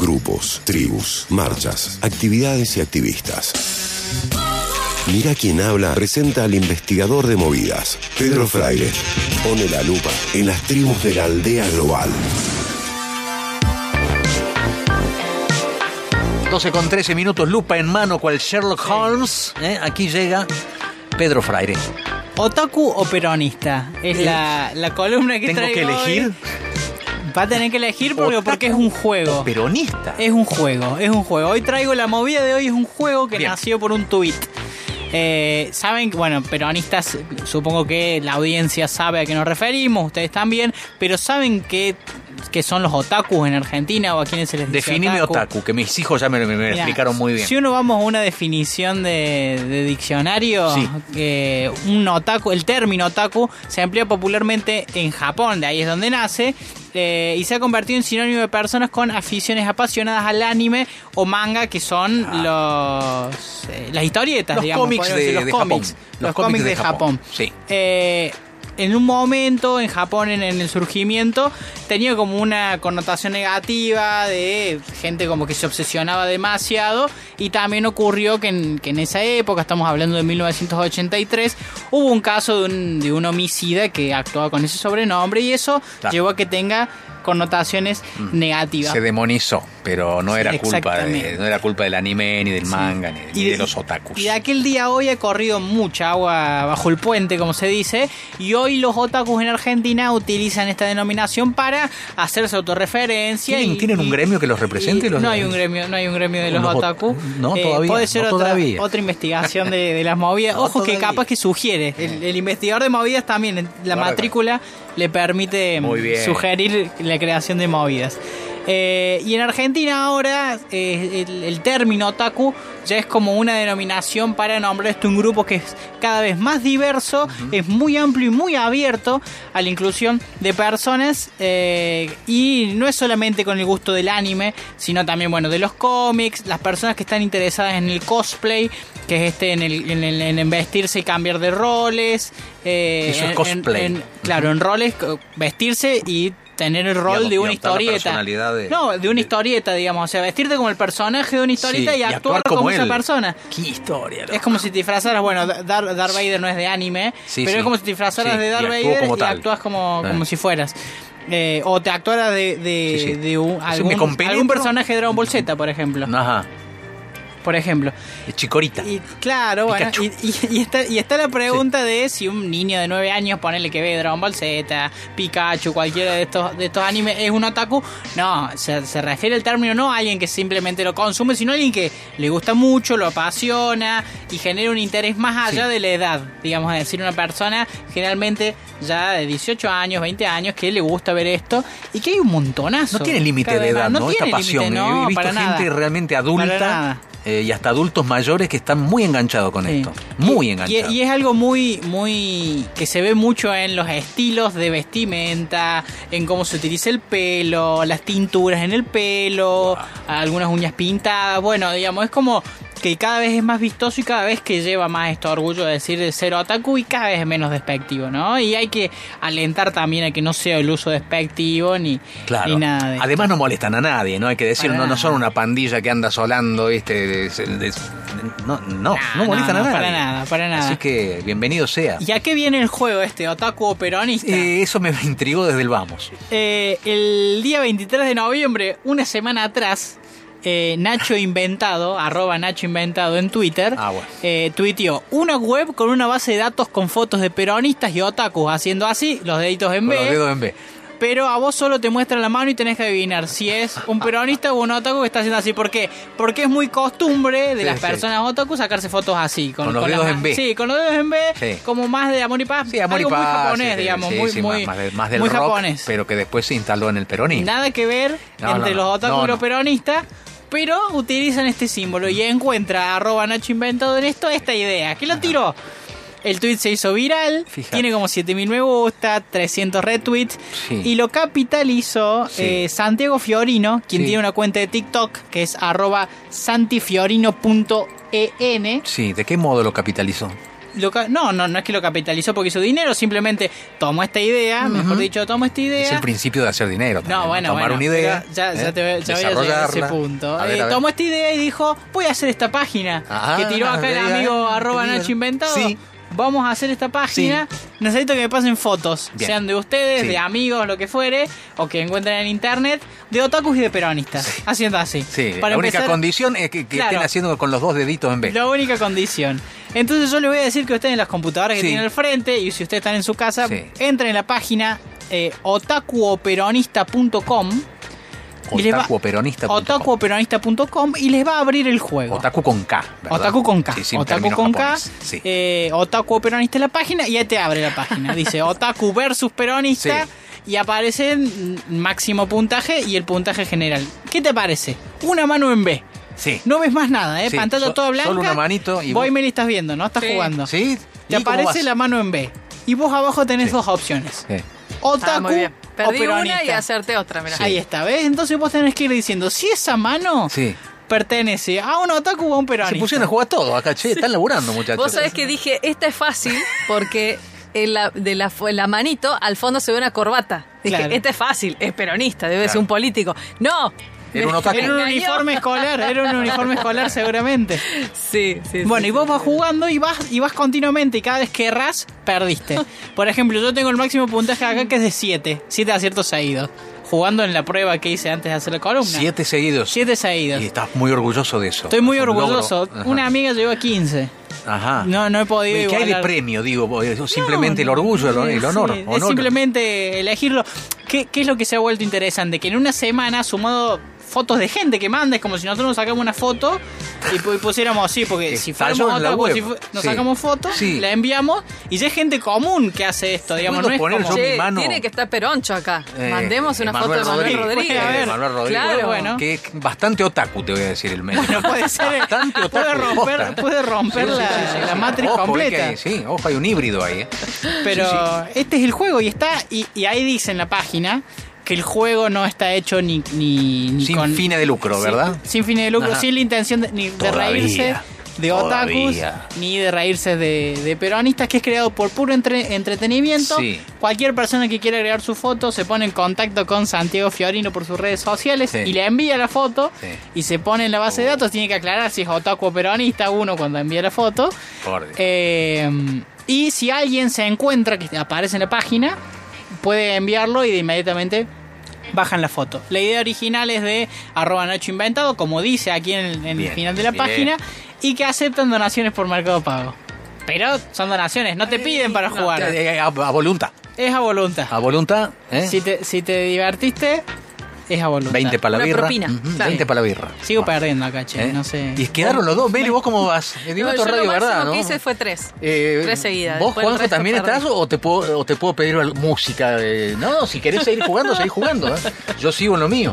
grupos, tribus, marchas, actividades y activistas. Mira quién habla presenta al investigador de movidas, Pedro Fraire. Pone la lupa en las tribus de la aldea global. 12 con 13 minutos, lupa en mano, cual Sherlock Holmes. ¿eh? Aquí llega Pedro Fraire. ¿Otaku o peronista? Es Eh, la, la columna que ¿Tengo traigo que elegir? hoy. Va a tener que elegir porque, es un juego. Peronista. Es un juego, es un juego. Hoy traigo la movida de hoy, es un juego que Bien. nació por un tuit. Eh, Saben, bueno, peronistas, supongo que la audiencia sabe a qué nos referimos, ustedes también, pero saben qué, qué son los otakus en Argentina o a quiénes se les dice Definime otaku, que mis hijos ya me, me- me Mirá, explicaron muy bien. Si uno vamos a una definición de, de diccionario, Sí. eh, un otaku, el término otaku se emplea popularmente en Japón, de ahí es donde nace, eh, y se ha convertido en sinónimo de personas con aficiones apasionadas al anime o manga, que son los eh, las historietas, Ah. Los digamos, cómics de- decir, los de cómics, Japón. los, cómics de, Japón. Sí. Eh, en un momento en Japón en, en el surgimiento tenía como una connotación negativa de gente como que se obsesionaba demasiado y también ocurrió que en, que en esa época, estamos hablando de 1983, hubo un caso de un, de un homicida que actuaba con ese sobrenombre y eso Claro. llevó a que tenga connotaciones negativas. Se demonizó, pero no era culpa de, no era culpa del anime, ni del manga, ni, de, los otakus. Y de aquel día hoy ha corrido mucha agua bajo el puente, como se dice, y hoy los otakus en Argentina utilizan esta denominación para hacerse autorreferencia. ¿Tienen, y- tienen un gremio que los represente? y los- no hay un gremio, no hay un gremio de los, Los ot- otaku. no, Eh, todavía, Puede ser no otra, todavía. otra investigación de, de las movidas. No Ojo que capaz que sugiere. El, el investigador de movidas también, la matrícula le permite bien. sugerir la creación de movidas. Eh, y en Argentina ahora eh, el, el término otaku ya es como una denominación para nombrar esto un grupo que es cada vez más diverso, es muy amplio y muy abierto a la inclusión de personas eh, y no es solamente con el gusto del anime, sino también bueno de los cómics, las personas que están interesadas en el cosplay, que es este en el, en, el- en vestirse y cambiar de roles, Eso es cosplay. claro, en roles, vestirse y tener el rol Digamos, de una historieta. de- no, de una de- historieta, digamos. O sea, vestirte como el personaje de una historieta Sí, y, actuar como, esa persona. Qué historia. Es como si te disfrazaras, bueno, Dar- Darth Vader no es de anime, Sí, pero sí. es como si te disfrazaras de Darth Vader como y actúas como, Ah. como si fueras. Eh, o te actuaras de, de, Sí, sí. de un- algún, algún personaje de Dragon Ball Z, por ejemplo. Ajá. Por ejemplo. Chicorita. Y claro, bueno, Pikachu. y, y- y está, y está la pregunta de si un niño de 9 años, ponele que ve Dragon Ball Z, Pikachu, cualquiera de estos, de estos animes, es un otaku. No, se, se refiere el término no a alguien que simplemente lo consume, sino a alguien que le gusta mucho, lo apasiona y genera un interés más allá Sí. de la edad. Digamos, es decir, una persona generalmente ya de 18 años, 20 años, que le gusta ver esto y que hay un montonazo. No tiene límite de edad. ¿no? Esta pasión. límite, no, He visto gente nada. realmente adulta. Eh, y hasta adultos mayores que están muy enganchados con Sí. esto. Muy enganchados. Y, y es algo muy, muy. que se ve mucho en los estilos de vestimenta, en cómo se utiliza el pelo, las tinturas en el pelo, algunas uñas pintadas. Bueno, digamos, es como que cada vez es más vistoso y cada vez que lleva más esto orgullo de decir de ser otaku y cada vez es menos despectivo, ¿no? Y hay que alentar también a que no sea el uso despectivo ni, Claro. ni nada de Además no molestan a nadie, ¿no? Hay que decir, Para no, no son una pandilla que anda solando, ¿viste? De- de- no, no, no, No, molestan no, a nadie. para nada, para nada. Así que bienvenido sea. ¿Y a qué viene el juego este, otaku o peronista? Eh, eso me intrigó desde el vamos. Eh, el día 23 de noviembre, una semana atrás, eh, Nacho Inventado, arroba Nacho Inventado en Twitter, Ah, bueno. eh, tuiteó una web con una base de datos con fotos de peronistas y otakus haciendo así, los deditos en B, los dedos en B. pero a vos solo te muestra la mano y tenés que adivinar si es un peronista o un otaku que está haciendo así. ¿Por qué? Porque es muy costumbre de Sí, las sí. personas otaku sacarse fotos así. Con los dedos en B. Sí, con los dedos en B, Sí. como más de amor y paz. Sí, amor y algo muy paz, japonés, sí, sí, digamos, muy, muy, más, más de- más del muy rock, japonés. pero que después se instaló en el peronismo. Nada que ver No, entre no, los otaku y los peronistas, pero utilizan este símbolo y encuentra arroba Nacho Inventado en esto esta idea. ¿Qué lo tiró? El tweet se hizo viral, Fíjate. tiene como 7000 me gusta, 300 retweets Sí. y lo capitalizó Sí. eh, Santiago Fiorino, quien Sí. tiene una cuenta de TikTok que es arroba santifiorino.en. Sí, ¿de qué modo lo capitalizó? Lo no, no, no es que lo capitalizó porque hizo dinero, simplemente tomó esta idea, mejor dicho, tomó esta idea. Es el principio de hacer dinero. también, No, bueno, Tomar bueno, una idea. ya, ya ¿eh? te voy- ya voy a llegar a ese punto. A ver, Eh, a tomó esta idea y dijo, voy a hacer esta página. Ah, que tiró acá el amigo eh, arroba. Nacho Inventado. Sí. Vamos a hacer esta página. Necesito que me pasen fotos, Bien. sean de ustedes, Sí. de amigos, lo que fuere, o que encuentren en internet, de otakus y de peronistas. Haciendo así. Para la única empezar- condición es que, que Claro. estén haciendo con los dos deditos en vez. La única condición. Entonces yo les voy a decir que ustedes en las computadoras que tienen al frente y si ustedes están en su casa, entren en la página eh, otakuoperonista.com Otakuoperonista.com. otakuoperonista.com y les va a abrir el juego. Otaku con K. ¿verdad? Otaku con K. Sí, Otaku con K. japoneses. Sí. Eh, Otaku peronista en la página y ahí te abre la página. Dice Otaku versus peronista Sí. y aparece máximo puntaje y el puntaje general. ¿Qué te parece? Una mano en B. Sí. No ves más nada, ¿eh? Sí, Pantalla so- toda blanca. solo una manito y Vos y estás viendo, ¿no? Estás Sí. jugando. ¿Sí? Te ¿Y cómo aparece la mano en B. Y vos abajo tenés Sí. dos opciones. Sí. Otaku Ah, muy bien. o Perdí una y hacerte otra, mira. Ahí está, ¿ves? Entonces vos tenés que ir diciendo si esa mano Sí. pertenece a un otaku o a un peronista. Se pusieron a jugar todo acá, che, están laburando, muchachos. Vos sabés que dije, esta es fácil porque en la, de la, en la manito al fondo se ve una corbata. Dije, Claro. esta es fácil, es peronista, debe Claro. ser un político. No. Era un otaku. Era uniforme escolar, era un uniforme escolar seguramente. Sí, sí. Bueno, sí, y vos sí, vas sí. jugando y vas y vas continuamente y cada vez que erras, perdiste. Por ejemplo, yo tengo el máximo puntaje acá que es de 7, 7 aciertos seguidos. Jugando en la prueba que hice antes de hacer la columna. Siete seguidos. 7 seguidos. Y estás muy orgulloso de eso. Estoy muy Es un orgulloso. Una amiga llegó a 15. Ajá. No, no he podido ¿Y ¿Qué hay de igualar. premio? Digo, simplemente No, el orgullo, el, el sí, honor. es honor. simplemente elegirlo. ¿Qué, ¿Qué es lo que se ha vuelto interesante? Que en una semana ha sumado fotos de gente que manda. Es como si nosotros nos sacamos una foto y, pu- y pusiéramos así. Porque si fuéramos otaku, web. si fu- nos Sí. sacamos fotos, Sí. la enviamos y ya es gente común que hace esto. Digamos, ¿Puedo no es poner como... yo Che, mi mano? tiene que estar Peroncho acá. Eh, Mandemos una Emanuel foto de Manuel Rodríguez. A ver, Manuel Rodríguez. Claro. Bueno. Que es bastante otaku, te voy a decir el medio. No puede ser. Bastante otaku. puede romper, posta, ¿eh? puede romper Sí, sí, la, sí, sí, la sí. matriz Ojo, completa. hay- sí, ojo, hay un híbrido ahí. ¿eh? Pero Sí, este es el juego y está y, y ahí dice en la página que el juego no está hecho ni, ni, ni Sin con fines de lucro, ¿verdad? Sin, fines de lucro, Ajá. sin la intención de, ni de Todavía, reírse de otakus todavía. ni de reírse de, de peronistas, que es creado por puro entre- entretenimiento. Sí. Cualquier persona que quiera agregar su foto se pone en contacto con Santiago Fiorino por sus redes sociales Sí. y le envía la foto Sí. y se pone en la base de Oh. datos. Tiene que aclarar si es otaku o peronista uno cuando envía la foto. Por Dios. Eh, y si alguien se encuentra que aparece en la página, puede enviarlo y de inmediatamente bajan la foto. La idea original es de arroba Nacho Inventado, como dice aquí en, el- en el final de la bien. página, y que aceptan donaciones por Mercado Pago. Pero son donaciones, no te piden para jugar. Eh, eh, a, a voluntad. Es a voluntad. A voluntad, ¿eh? Si, te, si te divertiste, es a voluntad. 20 para la Una birra. propina, Ujú, claro. 20 para la birra. Sigo Bueno, perdiendo acá, che, ¿eh? no sé. Y quedaron los dos. Meli, ¿vos cómo vas? Eh, digo, No, esto yo es radio, lo máximo ¿verdad? que ¿no? hice fue tres. Eh, tres seguidas. ¿Vos, Después el Juanjo, resto también perdí. estás o te puedo, o te puedo pedir al- música? eh? No, si querés seguir jugando, seguir jugando. ¿eh? Yo sigo en lo mío.